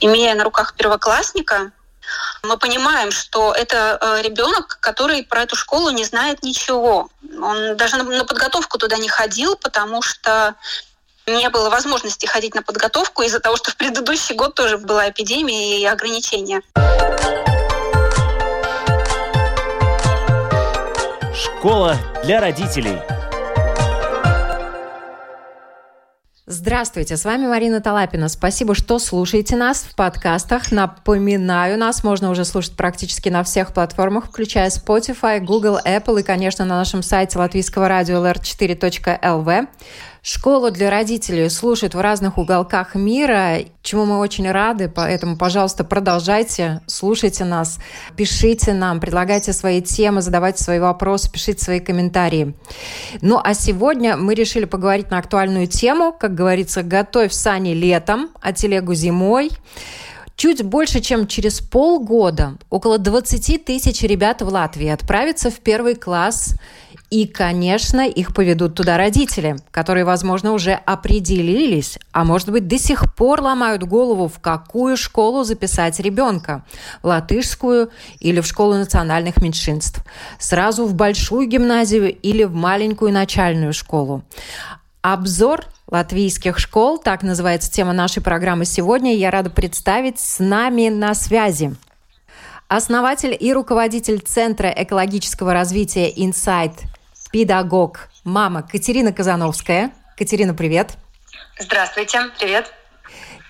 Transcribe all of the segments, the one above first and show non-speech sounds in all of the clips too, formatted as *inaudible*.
Имея на руках первоклассника, мы понимаем, что это э, ребенок, который про эту школу не знает ничего. Он даже на подготовку туда не ходил, потому что не было возможности ходить на подготовку из-за того, что в предыдущий год тоже была эпидемия и ограничения. Школа для родителей. Здравствуйте, с вами Марина Талапина. Спасибо, что слушаете нас в подкастах. Напоминаю, нас можно уже слушать практически на всех платформах, включая Spotify, Google, Apple и, конечно, на нашем сайте латвийского радио lr4.lv. Школу для родителей слушают в разных уголках мира, чему мы очень рады, поэтому, пожалуйста, продолжайте, слушайте нас, пишите нам, предлагайте свои темы, задавайте свои вопросы, пишите свои комментарии. Ну а сегодня мы решили поговорить на актуальную тему, как говорится, готовь сани летом, а телегу зимой. Чуть больше, чем через полгода около 20 тысяч ребят в Латвии отправятся в первый класс и, конечно, их поведут туда родители, которые, возможно, уже определились, а может быть, до сих пор ломают голову, в какую школу записать ребенка. В латышскую или в школу национальных меньшинств. Сразу в большую гимназию или в маленькую начальную школу. Обзор латвийских школ, так называется тема нашей программы сегодня. Я рада представить с нами на связи основатель и руководитель Центра экологического развития Insight педагог, мама Катерина Казановская. Катерина, привет. Здравствуйте, привет.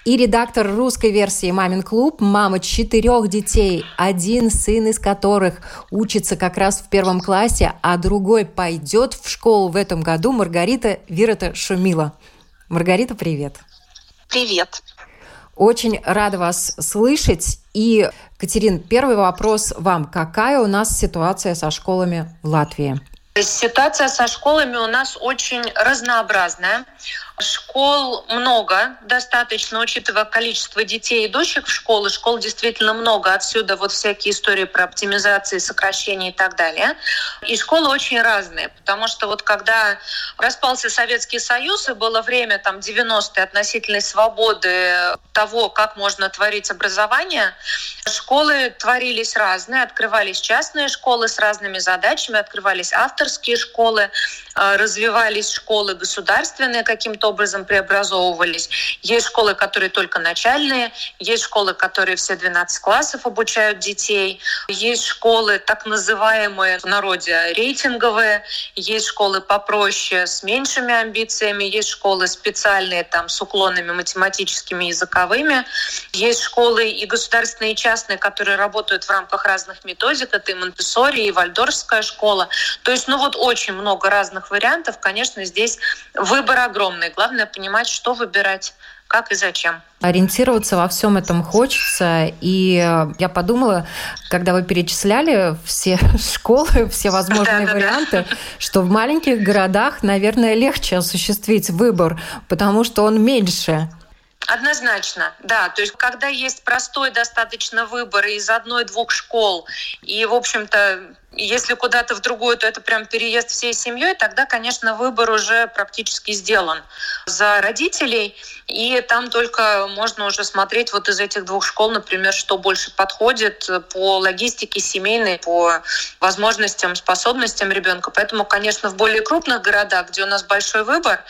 И редактор русской версии «Мамин клуб», мама четырех детей, один сын из которых учится как раз в первом классе, а другой пойдет в школу в этом году, Маргарита Вирота Шумила. Маргарита, привет. Привет. Очень рада вас слышать. И, Катерин, первый вопрос вам. Какая у нас ситуация со школами в Латвии? Ситуация со школами у нас очень разнообразная. Школ много, достаточно, учитывая количество детей, идущих в школы. Школ действительно много, отсюда вот всякие истории про оптимизации, сокращение и так далее. И школы очень разные, потому что вот когда распался Советский Союз, и было время там 90-е относительной свободы того, как можно творить образование, школы творились разные, открывались частные школы с разными задачами, открывались авторские школы, э, развивались школы государственные каким-то образом преобразовывались. Есть школы, которые только начальные, есть школы, которые все 12 классов обучают детей, есть школы так называемые в народе рейтинговые, есть школы попроще с меньшими амбициями, есть школы специальные там с уклонами математическими, языковыми, есть школы и государственные, и частные, которые работают в рамках разных методик, это и Монтессори, и Вальдорфская школа. То есть, ну вот очень много разных вариантов, конечно, здесь выбор огромный. Главное понимать, что выбирать как и зачем. Ориентироваться во всем этом хочется. И я подумала, когда вы перечисляли все *laughs* школы, все возможные да, варианты, да. что в маленьких городах, наверное, легче осуществить выбор, потому что он меньше. Однозначно, да. То есть, когда есть простой достаточно выбор из одной-двух школ, и, в общем-то, если куда-то в другую, то это прям переезд всей семьей, тогда, конечно, выбор уже практически сделан за родителей. И там только можно уже смотреть вот из этих двух школ, например, что больше подходит по логистике семейной, по возможностям, способностям ребенка. Поэтому, конечно, в более крупных городах, где у нас большой выбор,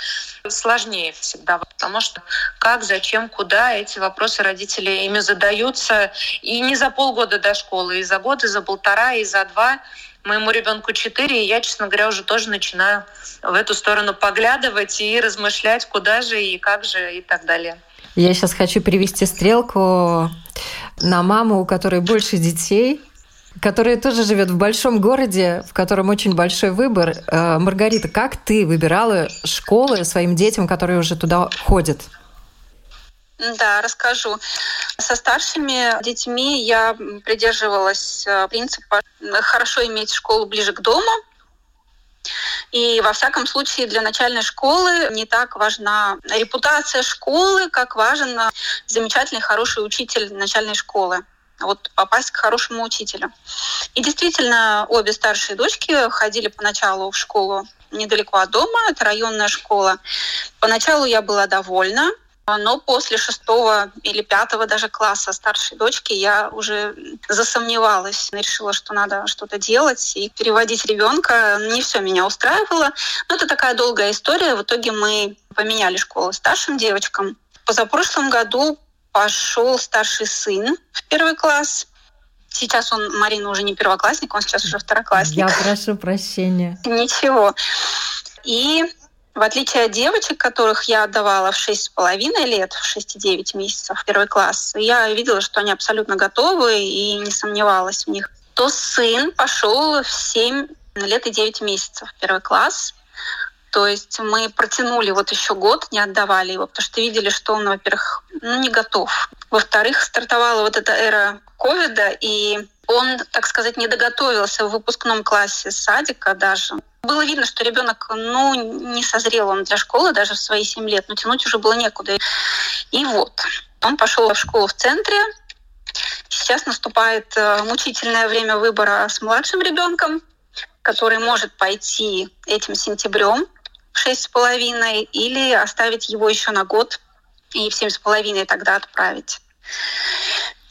сложнее всегда, потому что как, зачем, куда эти вопросы родители ими задаются. И не за полгода до школы, и за год, и за полтора, и за два моему ребенку 4, и я, честно говоря, уже тоже начинаю в эту сторону поглядывать и размышлять, куда же и как же и так далее. Я сейчас хочу перевести стрелку на маму, у которой больше детей, которая тоже живет в большом городе, в котором очень большой выбор. Э, Маргарита, как ты выбирала школы своим детям, которые уже туда ходят? Да, расскажу. Со старшими детьми я придерживалась э, принципа хорошо иметь школу ближе к дому. И во всяком случае для начальной школы не так важна репутация школы, как важен замечательный, хороший учитель начальной школы вот попасть к хорошему учителю. И действительно, обе старшие дочки ходили поначалу в школу недалеко от дома, это районная школа. Поначалу я была довольна, Но после шестого или пятого даже класса старшей дочки я уже засомневалась, решила, что надо что-то делать и переводить ребенка. Не все меня устраивало. Но это такая долгая история. В итоге мы поменяли школу старшим девочкам. Позапрошлом году пошел старший сын в первый класс. Сейчас он, Марина, уже не первоклассник, он сейчас уже второклассник. Я прошу прощения. Ничего. И в отличие от девочек, которых я отдавала в шесть с половиной лет, в 6-9 месяцев первый класс, я видела, что они абсолютно готовы и не сомневалась в них, то сын пошел в 7 лет и 9 месяцев первый класс. То есть мы протянули вот еще год, не отдавали его, потому что видели, что он, во-первых, ну, не готов. Во-вторых, стартовала вот эта эра ковида, и он, так сказать, не доготовился в выпускном классе садика даже. Было видно, что ребенок ну, не созрел он для школы даже в свои 7 лет, но тянуть уже было некуда. И вот, он пошел в школу в центре. Сейчас наступает э, мучительное время выбора с младшим ребенком, который может пойти этим сентябрем в шесть с половиной или оставить его еще на год и в семь с половиной тогда отправить.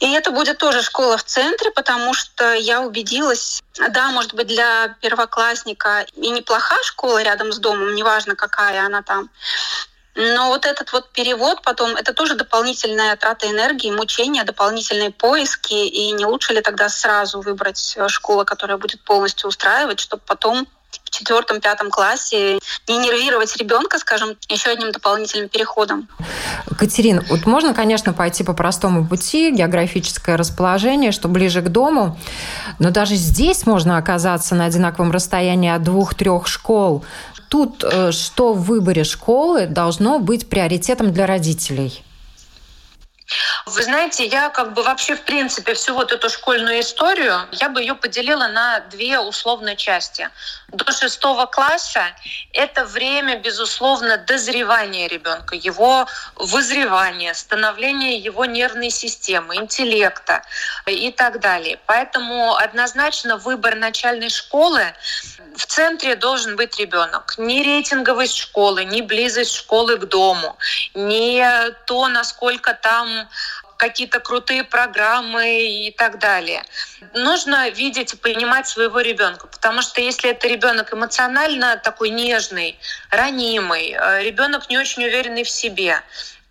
И это будет тоже школа в центре, потому что я убедилась, да, может быть, для первоклассника и неплохая школа рядом с домом, неважно, какая она там, но вот этот вот перевод потом, это тоже дополнительная трата энергии, мучения, дополнительные поиски. И не лучше ли тогда сразу выбрать школу, которая будет полностью устраивать, чтобы потом в четвертом, пятом классе не нервировать ребенка, скажем, еще одним дополнительным переходом. Катерина, вот можно, конечно, пойти по простому пути, географическое расположение, что ближе к дому, но даже здесь можно оказаться на одинаковом расстоянии от двух-трех школ. Тут э, что в выборе школы должно быть приоритетом для родителей? Вы знаете, я как бы вообще в принципе всю вот эту школьную историю, я бы ее поделила на две условные части. До шестого класса это время, безусловно, дозревания ребенка, его вызревания, становления его нервной системы, интеллекта и так далее. Поэтому однозначно выбор начальной школы в центре должен быть ребенок. Не рейтинговость школы, не близость школы к дому, не то, насколько там какие-то крутые программы и так далее. Нужно видеть и понимать своего ребенка, потому что если это ребенок эмоционально такой нежный, ранимый, э, ребенок не очень уверенный в себе,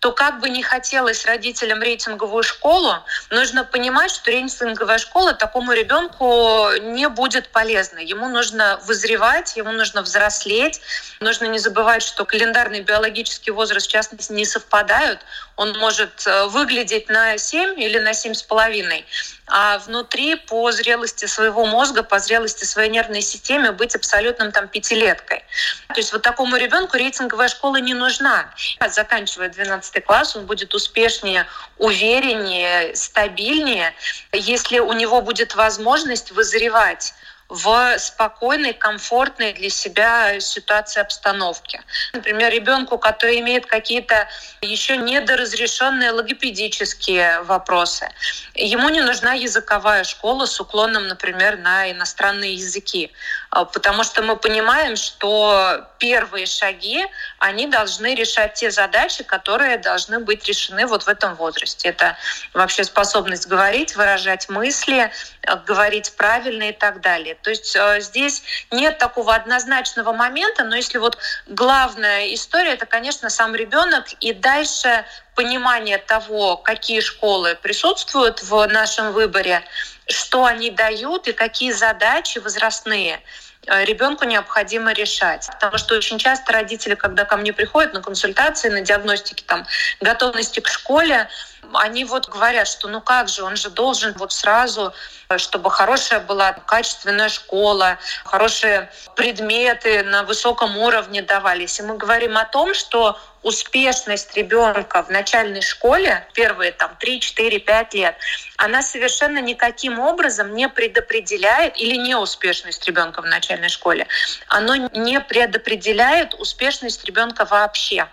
то как бы не хотелось родителям рейтинговую школу, нужно понимать, что рейтинговая школа такому ребенку не будет полезна. Ему нужно вызревать, ему нужно взрослеть. Нужно не забывать, что календарный биологический возраст, в частности, не совпадают. Он может э, выглядеть на 7 или на 7,5, а внутри по зрелости своего мозга, по зрелости своей нервной системы быть абсолютным там пятилеткой. То есть вот такому ребенку рейтинговая школа не нужна. Заканчивая 12 класс, он будет успешнее, увереннее, стабильнее, если у него будет возможность вызревать в спокойной, комфортной для себя ситуации обстановки. Например, ребенку, который имеет какие-то еще недоразрешенные логопедические вопросы, ему не нужна языковая школа с уклоном, например, на иностранные языки. А, потому что мы понимаем, что первые шаги, они должны решать те задачи, которые должны быть решены вот в этом возрасте. Это вообще способность говорить, выражать мысли, э, говорить правильно и так далее. То есть э, здесь нет такого однозначного момента, но если вот главная история, это, конечно, сам ребенок и дальше понимание того, какие школы присутствуют в нашем выборе, что они дают и какие задачи возрастные э, ребенку необходимо решать. Потому что очень часто родители, когда ко мне приходят на консультации, на диагностике там, готовности к школе, они вот говорят, что ну как же, он же должен вот сразу, чтобы хорошая была качественная школа, хорошие предметы на высоком уровне давались. И мы говорим о том, что успешность ребенка в начальной школе, первые там 3, 4, 5 лет, она совершенно никаким образом не предопределяет, или неуспешность ребенка в начальной школе, оно не предопределяет успешность ребенка вообще.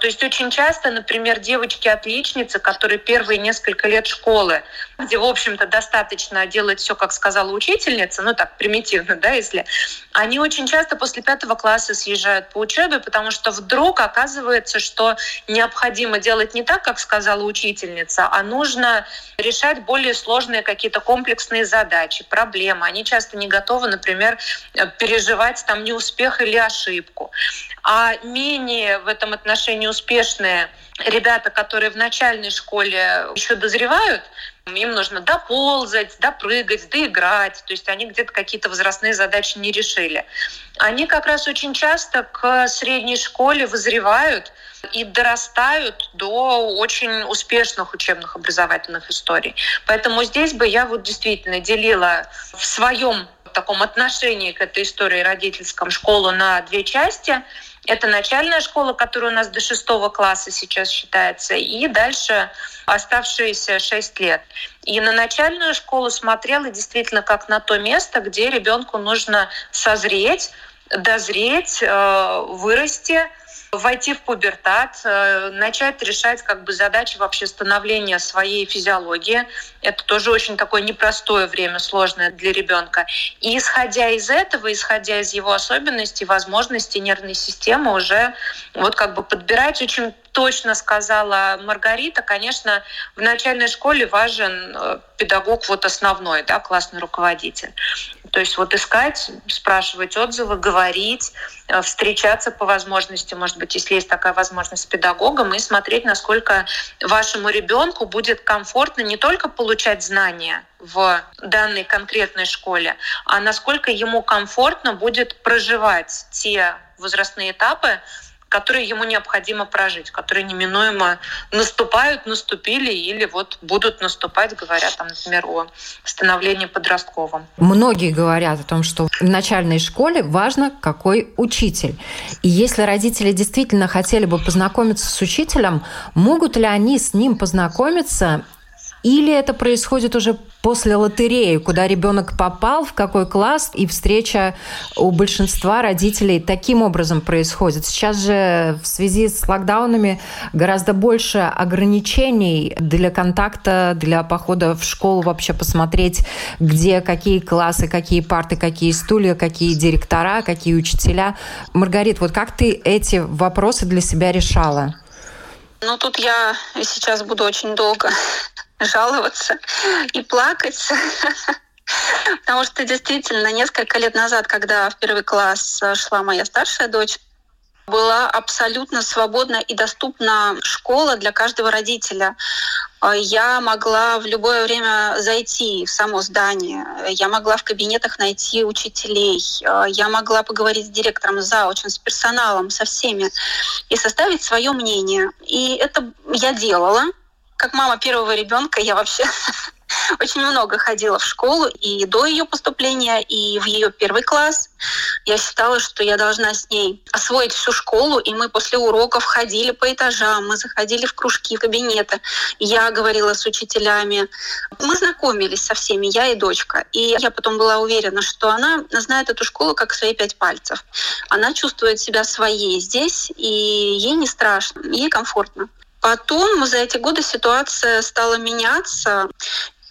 То есть очень часто, например, девочки-отличницы, которые первые несколько лет школы, где, в общем-то, достаточно делать все, как сказала учительница, ну так примитивно, да, если, они очень часто после пятого класса съезжают по учебе, потому что вдруг оказывается, что необходимо делать не так, как сказала учительница, а нужно решать более сложные какие-то комплексные задачи, проблемы. Они часто не готовы, например, переживать там неуспех или ошибку. А менее в этом отношении успешные ребята, которые в начальной школе еще дозревают, им нужно доползать, допрыгать, доиграть. То есть они где-то какие-то возрастные задачи не решили. Они как раз очень часто к средней школе вызревают и дорастают до очень успешных учебных образовательных историй. Поэтому здесь бы я вот действительно делила в своем таком отношении к этой истории родительском школу на две части – это начальная школа, которая у нас до шестого класса сейчас считается, и дальше оставшиеся шесть лет. И на начальную школу смотрела действительно как на то место, где ребенку нужно созреть, дозреть, э, вырасти, войти в пубертат, э, начать решать как бы задачи вообще становления своей физиологии. Это тоже очень такое непростое время, сложное для ребенка. И исходя из этого, исходя из его особенностей, возможностей нервной системы, уже вот как бы подбирать очень точно сказала Маргарита, конечно, в начальной школе важен э, педагог вот основной, да, классный руководитель. То есть вот искать, спрашивать отзывы, говорить, э, встречаться по возможности, может быть, если есть такая возможность с педагогом, и смотреть, насколько вашему ребенку будет комфортно не только получать знания в данной конкретной школе, а насколько ему комфортно будет проживать те возрастные этапы, которые ему необходимо прожить, которые неминуемо наступают, наступили или вот будут наступать, говоря там, например, о становлении подростковом. Многие говорят о том, что в начальной школе важно, какой учитель. И если родители действительно хотели бы познакомиться с учителем, могут ли они с ним познакомиться или это происходит уже после лотереи, куда ребенок попал, в какой класс, и встреча у большинства родителей таким образом происходит. Сейчас же в связи с локдаунами гораздо больше ограничений для контакта, для похода в школу, вообще посмотреть, где какие классы, какие парты, какие стулья, какие директора, какие учителя. Маргарит, вот как ты эти вопросы для себя решала? Ну, тут я сейчас буду очень долго жаловаться и плакать. Потому что действительно несколько лет назад, когда в первый класс шла моя старшая дочь, была абсолютно свободна и доступна школа для каждого родителя. Я могла в любое время зайти в само здание, я могла в кабинетах найти учителей, я могла поговорить с директором заочно, с персоналом, со всеми и составить свое мнение. И это я делала как мама первого ребенка я вообще *laughs* очень много ходила в школу и до ее поступления, и в ее первый класс. Я считала, что я должна с ней освоить всю школу, и мы после уроков ходили по этажам, мы заходили в кружки, в кабинеты. Я говорила с учителями. Мы знакомились со всеми, я и дочка. И я потом была уверена, что она знает эту школу как свои пять пальцев. Она чувствует себя своей здесь, и ей не страшно, ей комфортно. Потом за эти годы ситуация стала меняться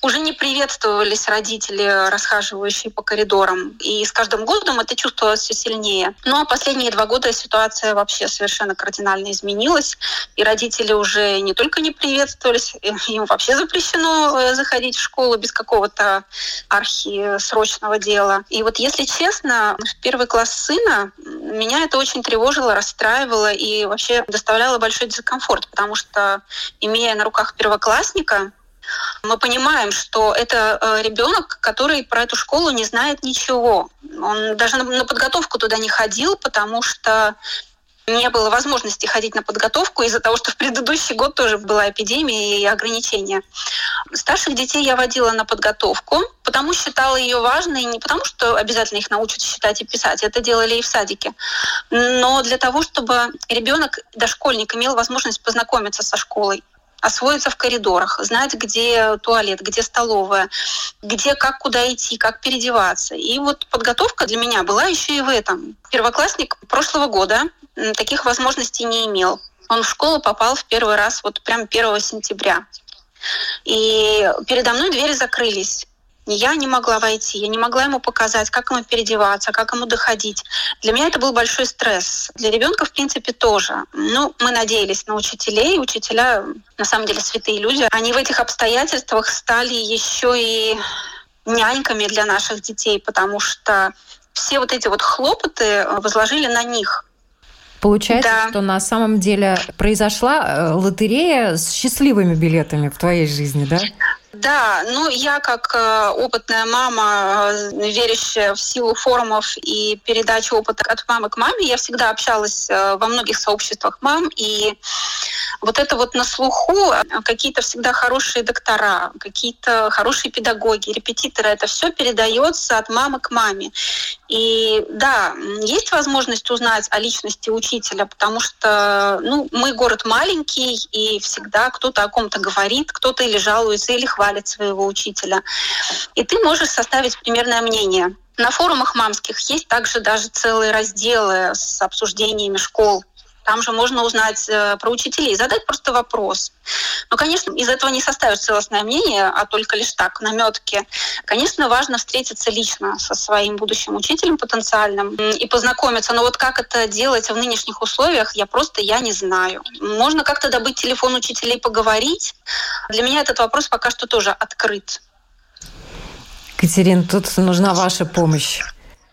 уже не приветствовались родители, расхаживающие по коридорам. И с каждым годом это чувствовалось все сильнее. Ну а последние два года ситуация вообще совершенно кардинально изменилась. И родители уже не только не приветствовались, им вообще запрещено э, заходить в школу без какого-то архисрочного дела. И вот если честно, в первый класс сына меня это очень тревожило, расстраивало и вообще доставляло большой дискомфорт, потому что, имея на руках первоклассника, мы понимаем, что это э, ребенок, который про эту школу не знает ничего. Он даже на подготовку туда не ходил, потому что не было возможности ходить на подготовку из-за того, что в предыдущий год тоже была эпидемия и ограничения. Старших детей я водила на подготовку, потому считала ее важной, не потому что обязательно их научат считать и писать, это делали и в садике, но для того, чтобы ребенок, дошкольник, имел возможность познакомиться со школой, освоиться в коридорах, знать, где туалет, где столовая, где как куда идти, как переодеваться. И вот подготовка для меня была еще и в этом. Первоклассник прошлого года таких возможностей не имел. Он в школу попал в первый раз вот прям 1 сентября. И передо мной двери закрылись. Я не могла войти, я не могла ему показать, как ему переодеваться, как ему доходить. Для меня это был большой стресс. Для ребенка, в принципе, тоже. Ну, мы надеялись на учителей. Учителя, на самом деле, святые люди. Они в этих обстоятельствах стали еще и няньками для наших детей, потому что все вот эти вот хлопоты возложили на них. Получается, да. что на самом деле произошла э, лотерея с счастливыми билетами в твоей жизни, да? Да, ну я как э, опытная мама, э, верящая в силу форумов и передачи опыта от мамы к маме, я всегда общалась э, во многих сообществах мам, и вот это вот на слуху э, какие-то всегда хорошие доктора, какие-то хорошие педагоги, репетиторы, это все передается от мамы к маме. И да, есть возможность узнать о личности учителя, потому что ну, мы город маленький, и всегда кто-то о ком-то говорит, кто-то или жалуется, или хвалит своего учителя. И ты можешь составить примерное мнение. На форумах мамских есть также даже целые разделы с обсуждениями школ там же можно узнать э, про учителей, задать просто вопрос. Но, конечно, из этого не составишь целостное мнение, а только лишь так, наметки. Конечно, важно встретиться лично со своим будущим учителем потенциальным и познакомиться. Но вот как это делать в нынешних условиях, я просто я не знаю. Можно как-то добыть телефон учителей, поговорить. Для меня этот вопрос пока что тоже открыт. Катерин, тут нужна ваша помощь.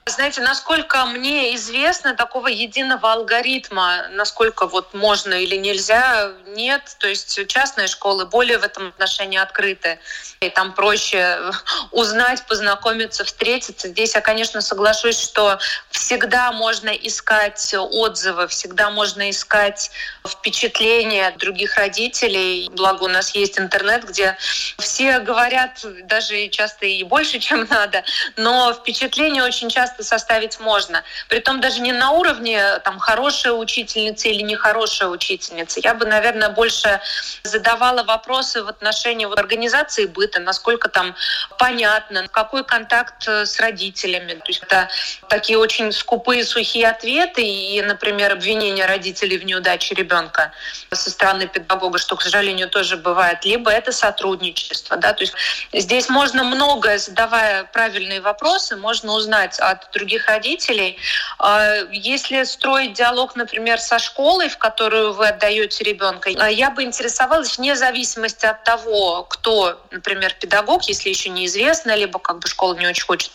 Знаете, насколько мне известно, такого единого алгоритма, насколько вот можно или нельзя, нет. То есть частные школы более в этом отношении открыты. И там проще *laughs* узнать, познакомиться, встретиться. Здесь я, конечно, соглашусь, что всегда можно искать отзывы, всегда можно искать впечатления других родителей. Благо у нас есть интернет, где все говорят даже часто и больше, *laughs* чем надо, но впечатления очень часто часто составить можно. Притом даже не на уровне там хорошая учительница или нехорошая учительница. Я бы, наверное, больше задавала вопросы в отношении вот, организации быта, насколько там понятно, какой контакт э, с родителями. То есть это такие очень скупые, сухие ответы и, например, обвинения родителей в неудаче ребенка со стороны педагога, что, к сожалению, тоже бывает. Либо это сотрудничество. Да? То есть здесь можно многое, задавая правильные вопросы, можно узнать от других родителей. А, если строить диалог, например, со школой, в которую вы отдаете ребенка, а, я бы интересовалась вне зависимости от того, кто, например, педагог, если еще неизвестно, либо как бы школа не очень хочет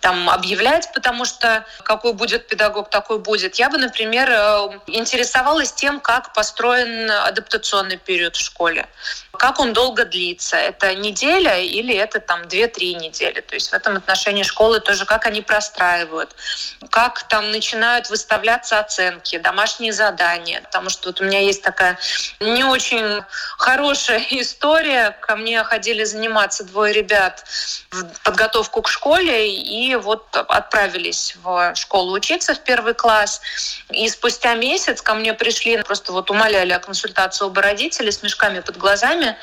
там объявлять, потому что какой будет педагог, такой будет. Я бы, например, э, интересовалась тем, как построен адаптационный период в школе, как он долго длится. Это неделя или это там 2-3 недели. То есть в этом отношении школы тоже, как они простраивают устраивают, как там начинают выставляться оценки, домашние задания. Потому что вот у меня есть такая не очень хорошая *laughs* история. Ко мне ходили заниматься двое ребят в подготовку к школе и вот отправились в школу учиться в первый класс. И спустя месяц ко мне пришли, просто вот умоляли о консультации оба родителя с мешками под глазами,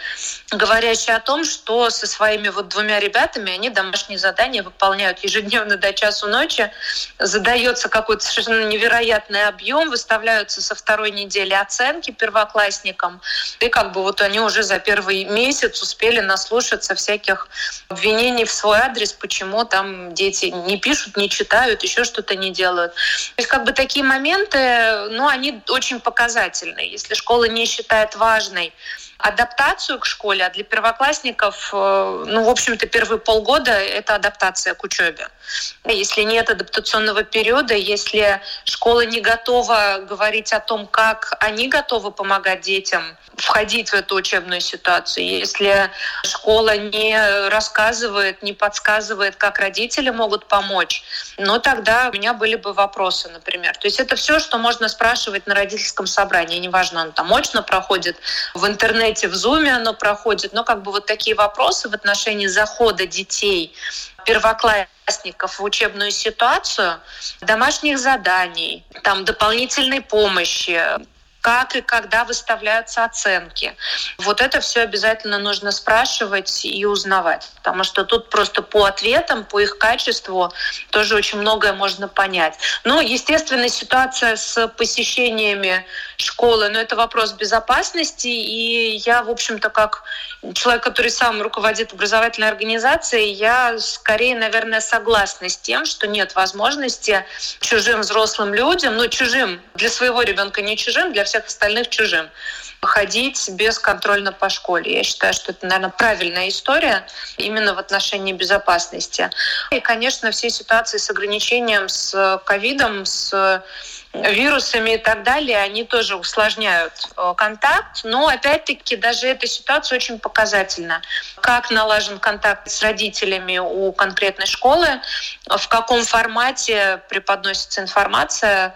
говорящие о том, что со своими вот двумя ребятами они домашние задания выполняют ежедневно до часу ночи, задается какой-то совершенно невероятный объем, выставляются со второй недели оценки первоклассникам, и как бы вот они уже за первый месяц успели наслушаться всяких обвинений в свой адрес, почему там дети не пишут, не читают, еще что-то не делают. То есть как бы такие моменты, ну, они очень показательны. Если школа не считает важной адаптацию к школе, а для первоклассников, э, ну, в общем-то, первые полгода — это адаптация к учебе. Если нет адаптационного периода, если школа не готова говорить о том, как они готовы помогать детям входить в эту учебную ситуацию, если школа не рассказывает, не подсказывает, как родители могут помочь, ну тогда у меня были бы вопросы, например. То есть это все, что можно спрашивать на родительском собрании. Неважно, он там очно проходит, в интернете, в зуме оно проходит, но как бы вот такие вопросы в отношении захода детей первоклассников в учебную ситуацию, домашних заданий, там дополнительной помощи, как и когда выставляются оценки. Вот это все обязательно нужно спрашивать и узнавать, потому что тут просто по ответам, по их качеству тоже очень многое можно понять. Ну, естественно, ситуация с посещениями школы, но это вопрос безопасности, и я, в общем-то, как человек, который сам руководит образовательной организацией, я скорее, наверное, согласна с тем, что нет возможности чужим взрослым людям, ну, чужим для своего ребенка не чужим, для всех остальных чужим. Ходить бесконтрольно по школе. Я считаю, что это, наверное, правильная история именно в отношении безопасности. И, конечно, все ситуации с ограничением, с ковидом, с вирусами и так далее, они тоже усложняют э, контакт. Но, опять-таки, даже эта ситуация очень показательна. Как налажен контакт с родителями у конкретной школы, в каком формате преподносится информация,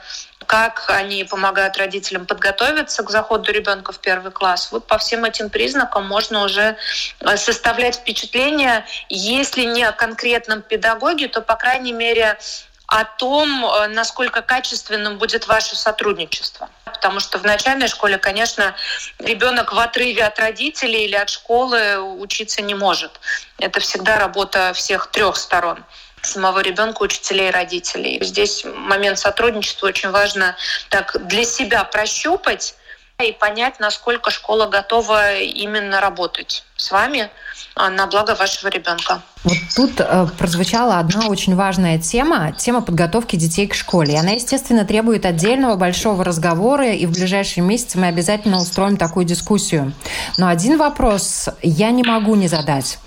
как они помогают родителям подготовиться к заходу ребенка в первый класс. Вот по всем этим признакам можно уже э, составлять впечатление, если не о конкретном педагоге, то, по крайней мере, о том, э, насколько качественным будет ваше сотрудничество. Потому что в начальной школе, конечно, ребенок в отрыве от родителей или от школы учиться не может. Это всегда работа всех трех сторон самого ребенка, учителей и родителей. Здесь момент сотрудничества очень важно так для себя прощупать и понять, насколько школа готова именно работать с вами а, на благо вашего ребенка. Вот тут э, прозвучала одна очень важная тема, тема подготовки детей к школе. И она, естественно, требует отдельного большого разговора, и в ближайшие месяцы мы обязательно устроим такую дискуссию. Но один вопрос я не могу не задать.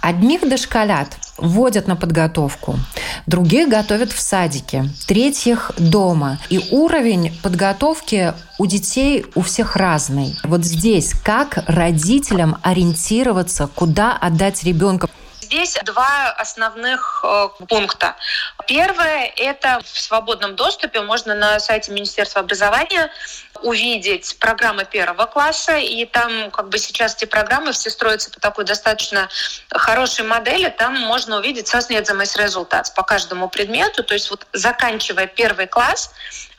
Одних дошколят водят на подготовку, других готовят в садике, третьих дома. И уровень подготовки у детей у всех разный. Вот здесь как родителям ориентироваться, куда отдать ребенка? Здесь два основных э, пункта. Первое – это в свободном доступе. Можно на сайте Министерства образования увидеть программы первого класса, и там как бы сейчас эти программы все строятся по такой достаточно хорошей модели, там можно увидеть sasniedzamies результат по каждому предмету, то есть вот заканчивая первый класс,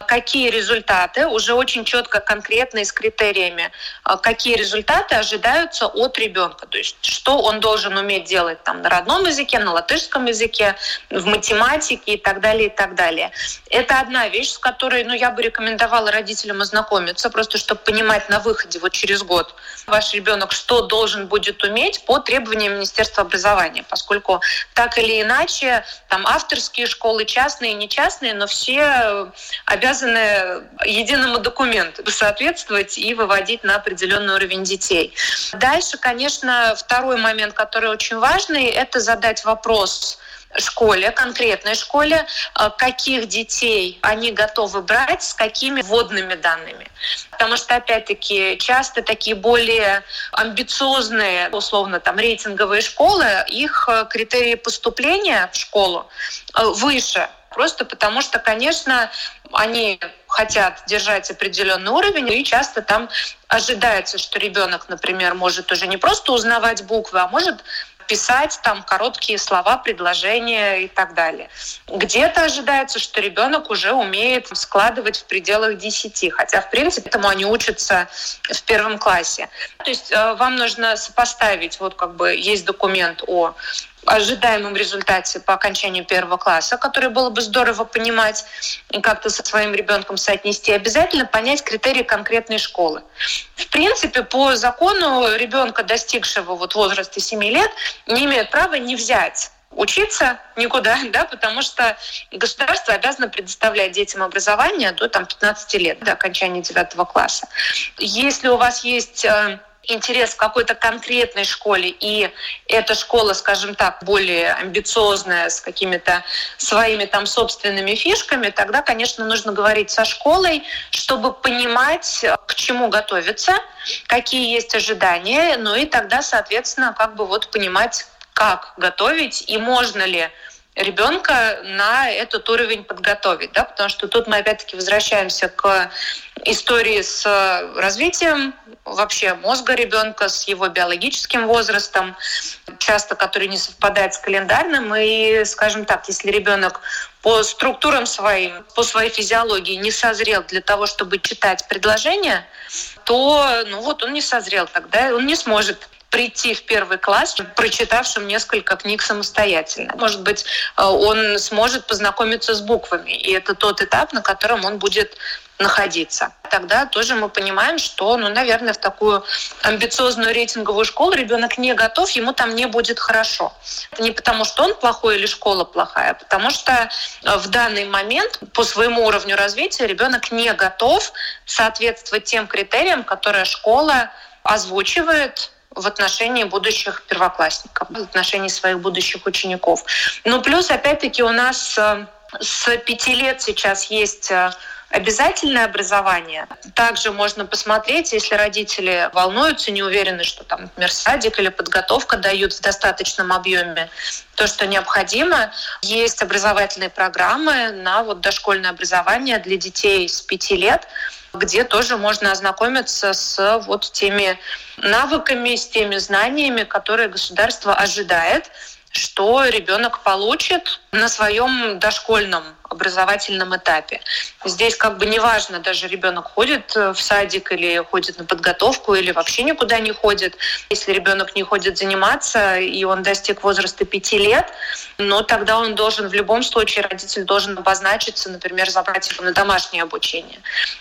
какие результаты, уже очень четко, конкретно и с критериями, а, какие результаты ожидаются от ребенка. То есть что он должен уметь делать там, на родном языке, на латышском языке, в математике и так далее, и так далее. Это одна вещь, с которой ну, я бы рекомендовала родителям ознакомиться, просто чтобы понимать на выходе вот через год ваш ребенок, что должен будет уметь по требованиям Министерства образования, поскольку так или иначе там авторские школы, частные и нечастные, но все обязаны обязаны единому документу *laughs* соответствовать и выводить на определенный уровень детей. Дальше, конечно, второй момент, который очень важный, это задать вопрос школе, конкретной школе, э, каких детей они готовы брать, с какими вводными данными. Потому что, опять-таки, часто такие более амбициозные, условно, там, рейтинговые школы, их э, критерии поступления в школу э, выше, просто потому что, конечно, они хотят держать определенный уровень, и часто там ожидается, что ребенок, например, может уже не просто узнавать буквы, а может писать там короткие слова, предложения и так далее. Где-то ожидается, что ребенок уже умеет складывать в пределах 10, хотя, в принципе, этому они учатся в первом классе. То есть э, вам нужно сопоставить, вот как бы есть документ о ожидаемом результате по окончанию первого класса, который было бы здорово понимать и как-то со своим ребенком соотнести, обязательно понять критерии конкретной школы. В принципе, по закону ребенка, достигшего вот возраста 7 лет, не имеет права не взять учиться никуда, *laughs* да, потому что государство обязано предоставлять детям образование до там, 15 лет, до окончания 9 класса. Если у вас есть э, интерес в какой-то конкретной школе, и эта школа, скажем так, более амбициозная, с какими-то своими там собственными фишками, тогда, конечно, нужно говорить со школой, чтобы понимать, к чему готовиться, какие есть ожидания, ну и тогда, соответственно, как бы вот понимать, как готовить и можно ли ребенка на этот уровень подготовить, да, потому что тут мы опять-таки возвращаемся к истории с развитием вообще мозга ребенка, с его биологическим возрастом. часто который не совпадает с календарным. И, скажем так, если ребенок по структурам своим, по своей физиологии не созрел для того, чтобы читать предложения, то ну вот он не созрел, тогда он не сможет прийти в первый класс, прочитавшим несколько книг самостоятельно. Может быть, э, он сможет познакомиться с буквами, и это тот этап, на котором он будет находиться. Тогда тоже мы понимаем, что, ну, наверное, в такую амбициозную рейтинговую школу ребенок не готов, ему там не будет хорошо. Не потому, что он плохой или школа плохая, а потому что э, в данный момент по своему уровню развития ребенок не готов соответствовать тем критериям, которые школа озвучивает в отношении будущих первоклассников, в отношении своих будущих учеников. Ну, плюс, опять-таки, у нас э, с пяти лет сейчас есть э, обязательное образование. Также можно посмотреть, если родители волнуются, не уверены, что там, например, садик или подготовка дают в достаточном объеме то, что необходимо. Есть образовательные программы на вот дошкольное образование для детей с пяти лет где тоже можно ознакомиться с вот теми навыками, с теми знаниями, которые государство ожидает, что ребенок получит на своем дошкольном образовательном этапе. Здесь как бы неважно, даже ребенок ходит э, в садик или ходит на подготовку или вообще никуда не ходит. Если ребенок не ходит заниматься и он достиг возраста пяти лет, но тогда он должен в любом случае, родитель должен обозначиться, например, забрать его на домашнее обучение.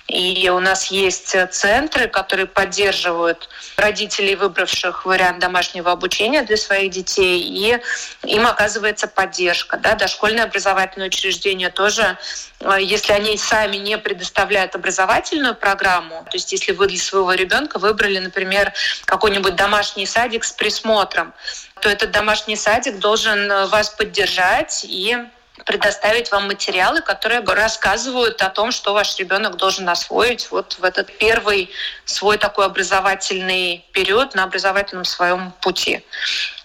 И у нас есть центры, которые поддерживают родителей, выбравших вариант домашнего обучения для своих детей, и им оказывается поддержка. Да? Дошкольное образовательное учреждение тоже, э, если они сами не предоставляют образовательную программу, то есть если вы для своего ребенка выбрали, например, какой-нибудь домашний садик с присмотром, то этот домашний садик должен э, вас поддержать и предоставить вам материалы, которые рассказывают о том, что ваш ребенок должен освоить вот в этот первый свой такой образовательный период на образовательном своем пути.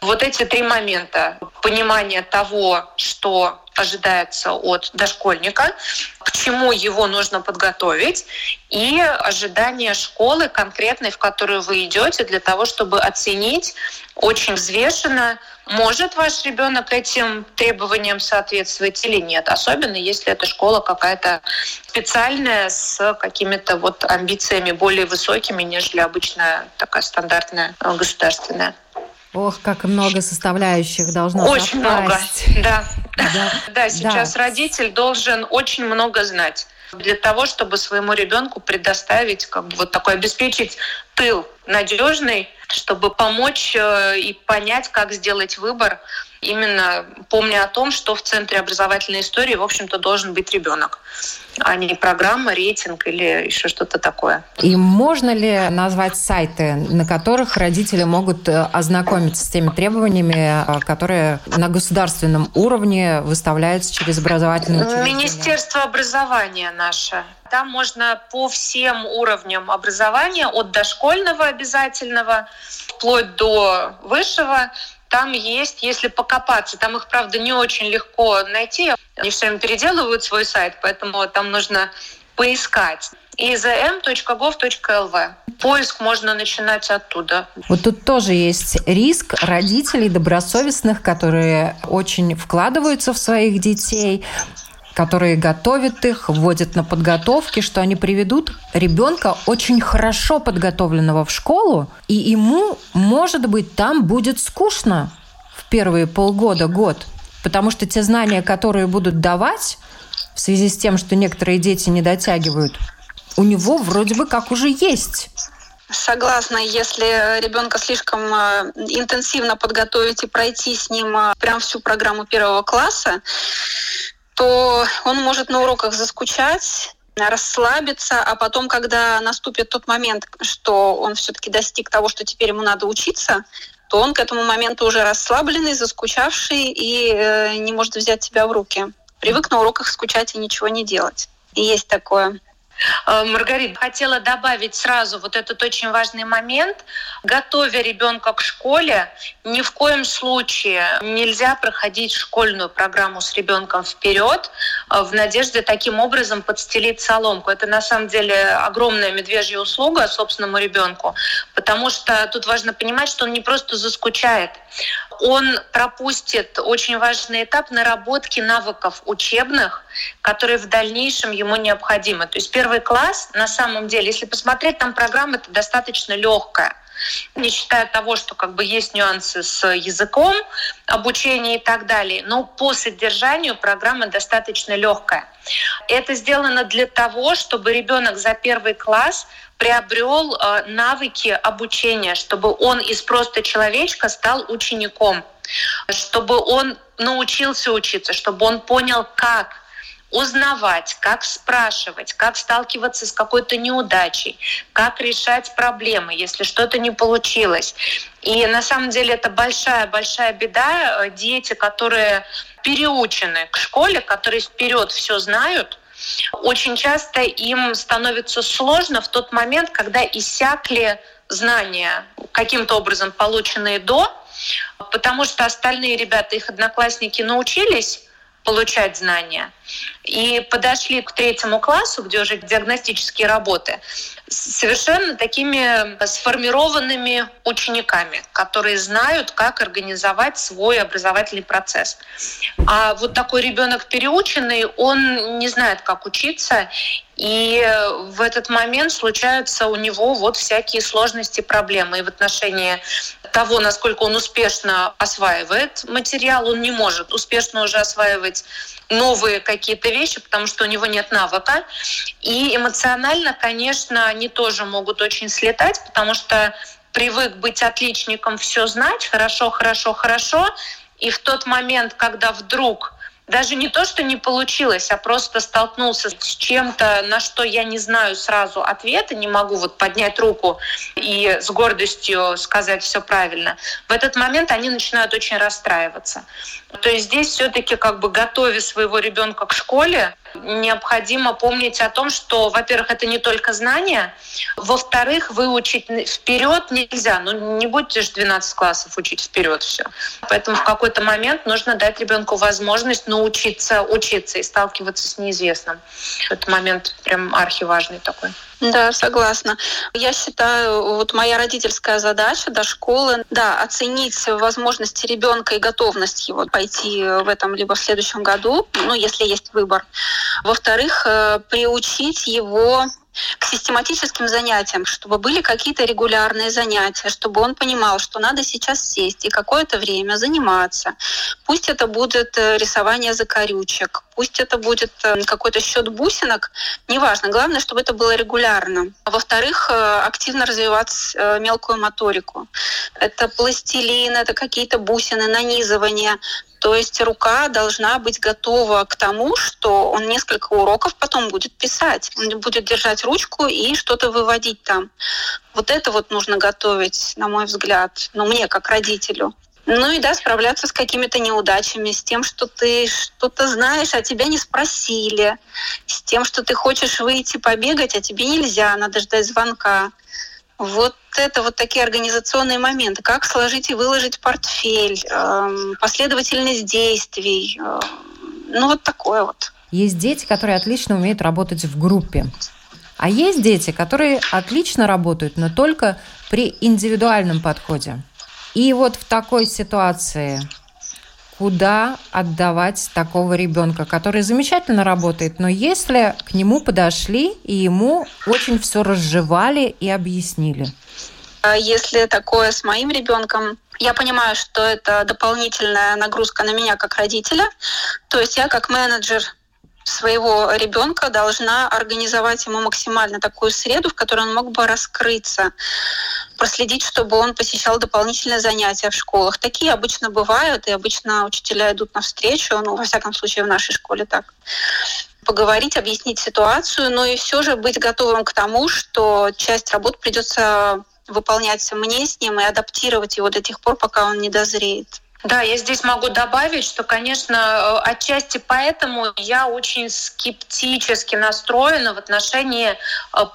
Вот эти три момента. Понимание того, что ожидается от дошкольника, к чему его нужно подготовить, и ожидание школы конкретной, в которую вы идете, для того, чтобы оценить очень взвешенно, может ваш ребенок этим требованиям соответствовать или нет, особенно если эта школа какая-то специальная с какими-то вот амбициями более высокими, нежели обычная такая стандартная э, государственная. Ох, как много составляющих должно Очень совпасть. много, да. Да, да сейчас да. родитель должен очень много знать для того, чтобы своему ребенку предоставить, как бы вот такой обеспечить тыл надежный, чтобы помочь э, и понять, как сделать выбор именно помня о том, что в центре образовательной истории, в общем-то, должен быть ребенок, а не программа, рейтинг или еще что-то такое. И можно ли назвать сайты, на которых родители могут э, ознакомиться с теми требованиями, э, которые на государственном уровне выставляются через образовательные учреждения? Министерство образования наше. Там можно по всем уровням образования, от дошкольного обязательного вплоть до высшего, там есть, если покопаться, там их, правда, не очень легко найти. Они все время переделывают свой сайт, поэтому там нужно поискать. izm.gov.lv. Поиск можно начинать оттуда. Вот тут тоже есть риск родителей добросовестных, которые очень вкладываются в своих детей, которые готовят их, вводят на подготовки, что они приведут ребенка очень хорошо подготовленного в школу, и ему, может быть, там будет скучно в первые полгода, год. Потому что те знания, которые будут давать, в связи с тем, что некоторые дети не дотягивают, у него вроде бы как уже есть. Согласна, если ребенка слишком э, интенсивно подготовить и пройти с ним э, прям всю программу первого класса, то он может на уроках заскучать, расслабиться, а потом, когда наступит тот момент, что он все-таки достиг того, что теперь ему надо учиться, то он к этому моменту уже расслабленный, заскучавший и э, не может взять себя в руки. Привык на уроках скучать и ничего не делать. И есть такое. Э, Маргарита, хотела добавить сразу вот этот очень важный момент. Готовя ребенка к школе, ни в коем случае нельзя проходить школьную программу с ребенком вперед э, в надежде таким образом подстелить соломку. Это на самом деле огромная медвежья услуга собственному ребенку, потому что тут важно понимать, что он не просто заскучает, он пропустит очень важный этап наработки навыков учебных, которые в дальнейшем ему необходимы. То есть первый класс, на самом деле, если посмотреть, там программа это достаточно легкая не считая того, что как бы есть нюансы с языком, обучение и так далее. Но по содержанию программа достаточно легкая. Это сделано для того, чтобы ребенок за первый класс приобрел э, навыки обучения, чтобы он из просто человечка стал учеником, чтобы он научился учиться, чтобы он понял, как узнавать, как спрашивать, как сталкиваться с какой-то неудачей, как решать проблемы, если что-то не получилось. И на самом деле это большая-большая беда. Э, дети, которые переучены к школе, которые вперед все знают, очень часто им становится сложно в тот момент, когда иссякли знания, каким-то образом полученные до, потому что остальные ребята, их одноклассники научились получать знания. И подошли к третьему классу, где уже диагностические работы, совершенно такими сформированными учениками, которые знают, как организовать свой образовательный процесс. А вот такой ребенок переученный, он не знает, как учиться, и в этот момент случаются у него вот всякие сложности, проблемы. И в отношении того, насколько он успешно осваивает материал, он не может успешно уже осваивать новые какие-то вещи, потому что у него нет навыка. И эмоционально, конечно, они тоже могут очень слетать, потому что привык быть отличником, все знать, хорошо, хорошо, хорошо. И в тот момент, когда вдруг даже не то, что не получилось, а просто столкнулся с чем-то, на что я не знаю сразу ответа, не могу вот поднять руку и с гордостью сказать все правильно, в этот момент они начинают очень расстраиваться. То есть здесь все-таки как бы готовя своего ребенка к школе, необходимо помнить о том, что, во-первых, это не только знания, во-вторых, выучить вперед нельзя. Ну, не будете же 12 классов учить вперед все. Поэтому в какой-то момент нужно дать ребенку возможность научиться учиться и сталкиваться с неизвестным. Этот момент прям архиважный такой. Да, согласна. Я считаю, вот моя родительская задача до школы, да, оценить возможности ребенка и готовность его пойти в этом либо в следующем году, ну, если есть выбор. Во-вторых, э, приучить его к систематическим занятиям, чтобы были какие-то регулярные занятия, чтобы он понимал, что надо сейчас сесть и какое-то время заниматься. Пусть это будет э, рисование закорючек, пусть это будет э, какой-то счет бусинок, неважно. Главное, чтобы это было регулярно. Во-вторых, э, активно развивать мелкую моторику. Это пластилин, это какие-то бусины, нанизывание. То есть рука должна быть готова к тому, что он несколько уроков потом будет писать. Он будет держать ручку и что-то выводить там. Вот это вот нужно готовить, на мой взгляд, ну, мне как родителю. Ну и да, справляться с какими-то неудачами, с тем, что ты что-то знаешь, а тебя не спросили, с тем, что ты хочешь выйти побегать, а тебе нельзя, надо ждать звонка. Вот это вот такие организационные моменты. Как сложить и выложить портфель, эм, последовательность действий. Э, ну вот такое вот. Есть дети, которые отлично умеют работать в группе. А есть дети, которые отлично работают, но только при индивидуальном подходе. И вот в такой ситуации куда отдавать такого ребенка, который замечательно работает, но если к нему подошли и ему очень все разжевали и объяснили. А если такое с моим ребенком, я понимаю, что это дополнительная нагрузка на меня как родителя. То есть я как менеджер своего ребенка должна организовать ему максимально такую среду, в которой он мог бы раскрыться, проследить, чтобы он посещал дополнительные занятия в школах. Такие обычно бывают, и обычно учителя идут навстречу, ну, во всяком случае, в нашей школе так поговорить, объяснить ситуацию, но и все же быть готовым к тому, что часть работ придется выполнять мне с ним и адаптировать его до тех пор, пока он не дозреет. Да, я здесь могу добавить, что, конечно, э, отчасти поэтому я очень скептически настроена в отношении э,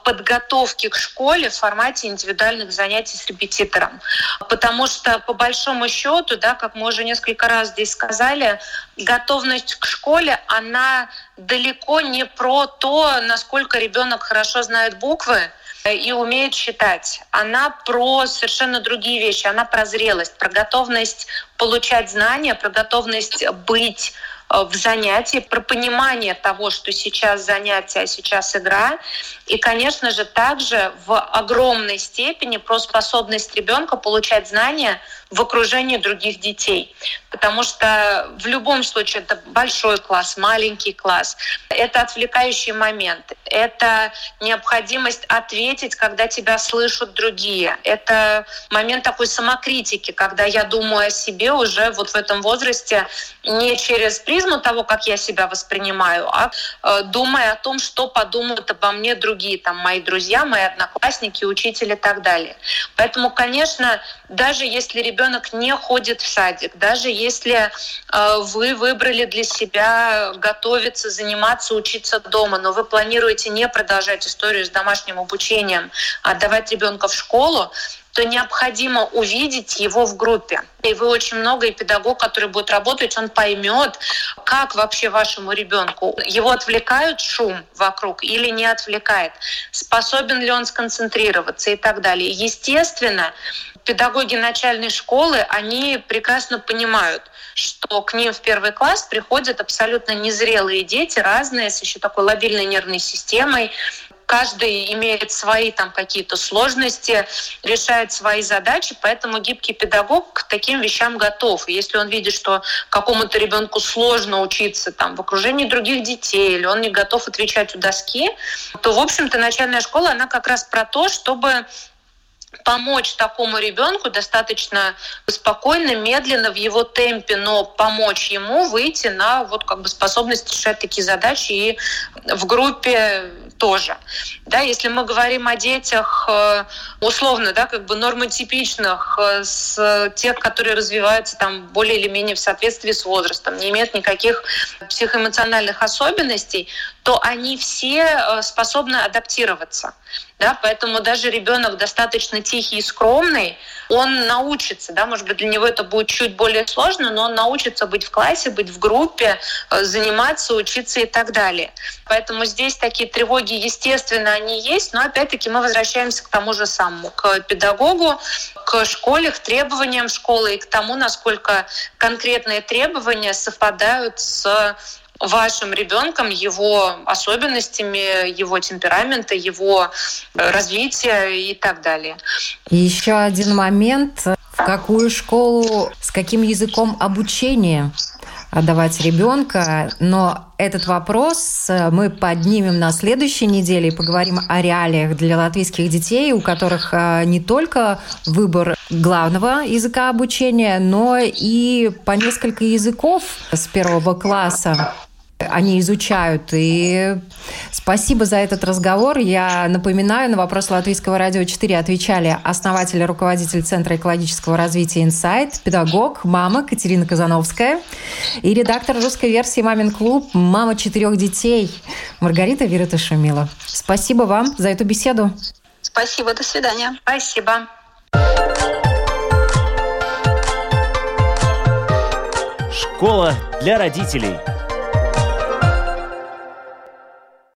подготовки к школе в формате индивидуальных занятий с репетитором. Потому что, по большому счету, да, как мы уже несколько раз здесь сказали, готовность к школе, она далеко не про то, насколько ребенок хорошо знает буквы, и умеет считать. Она про совершенно другие вещи. Она про зрелость, про готовность получать знания, про готовность быть э, в занятии, про понимание того, что сейчас занятие, а сейчас игра. И, конечно же, также в огромной степени про способность ребенка получать знания в окружении других детей. Потому что в любом случае это большой класс, маленький класс. Это отвлекающий момент. Это необходимость ответить, когда тебя слышат другие. Это момент такой самокритики, когда я думаю о себе уже вот в этом возрасте не через призму того, как я себя воспринимаю, а э, думая о том, что подумают обо мне другие, там, мои друзья, мои одноклассники, учитель и так далее. Поэтому, конечно, даже если ребенок не ходит в садик, даже если э, вы выбрали для себя готовиться, заниматься, учиться дома, но вы планируете не продолжать историю с домашним обучением, а отдавать ребенка в школу, то необходимо увидеть его в группе. И вы очень много, и педагог, который будет работать, он поймет, как вообще вашему ребенку. Его отвлекают шум вокруг или не отвлекает, способен ли он сконцентрироваться и так далее. Естественно, педагоги начальной школы, они прекрасно понимают, что к ним в первый класс приходят абсолютно незрелые дети, разные, с еще такой лобильной нервной системой, каждый имеет свои там какие-то сложности, решает свои задачи, поэтому гибкий педагог к таким вещам готов. Если он видит, что какому-то ребенку сложно учиться там в окружении других детей, или он не готов отвечать у доски, то, в общем-то, начальная школа, она как раз про то, чтобы помочь такому ребенку достаточно спокойно, медленно, в его темпе, но помочь ему выйти на вот как бы способность решать такие задачи и в группе тоже. Да, если мы говорим о детях э, условно, да, как бы нормотипичных, э, с тех, которые развиваются там более или менее в соответствии с возрастом, не имеют никаких психоэмоциональных особенностей, то они все э, способны адаптироваться. Да, поэтому даже ребенок достаточно тихий и скромный, он научится, да, может быть, для него это будет чуть более сложно, но он научится быть в классе, быть в группе, э, заниматься, учиться и так далее. Поэтому здесь такие тревоги, естественно, они есть, но опять-таки мы возвращаемся к тому же самому, к педагогу, к школе, к требованиям школы и к тому, насколько конкретные требования совпадают с вашим ребенком, его особенностями, его темперамента, его э, развития и так далее. Еще один момент. В какую школу, с каким языком обучения отдавать ребенка. Но этот вопрос э, мы поднимем на следующей неделе и поговорим о реалиях для латвийских детей, у которых э, не только выбор главного языка обучения, но и по несколько языков с первого класса они изучают. И спасибо за этот разговор. Я напоминаю, на вопрос Латвийского радио 4 отвечали основатель и руководитель Центра экологического развития «Инсайт», педагог, мама Катерина Казановская и редактор русской версии «Мамин клуб», мама четырех детей Маргарита Шумила. Спасибо вам за эту беседу. Спасибо, до свидания. Спасибо. Школа для родителей.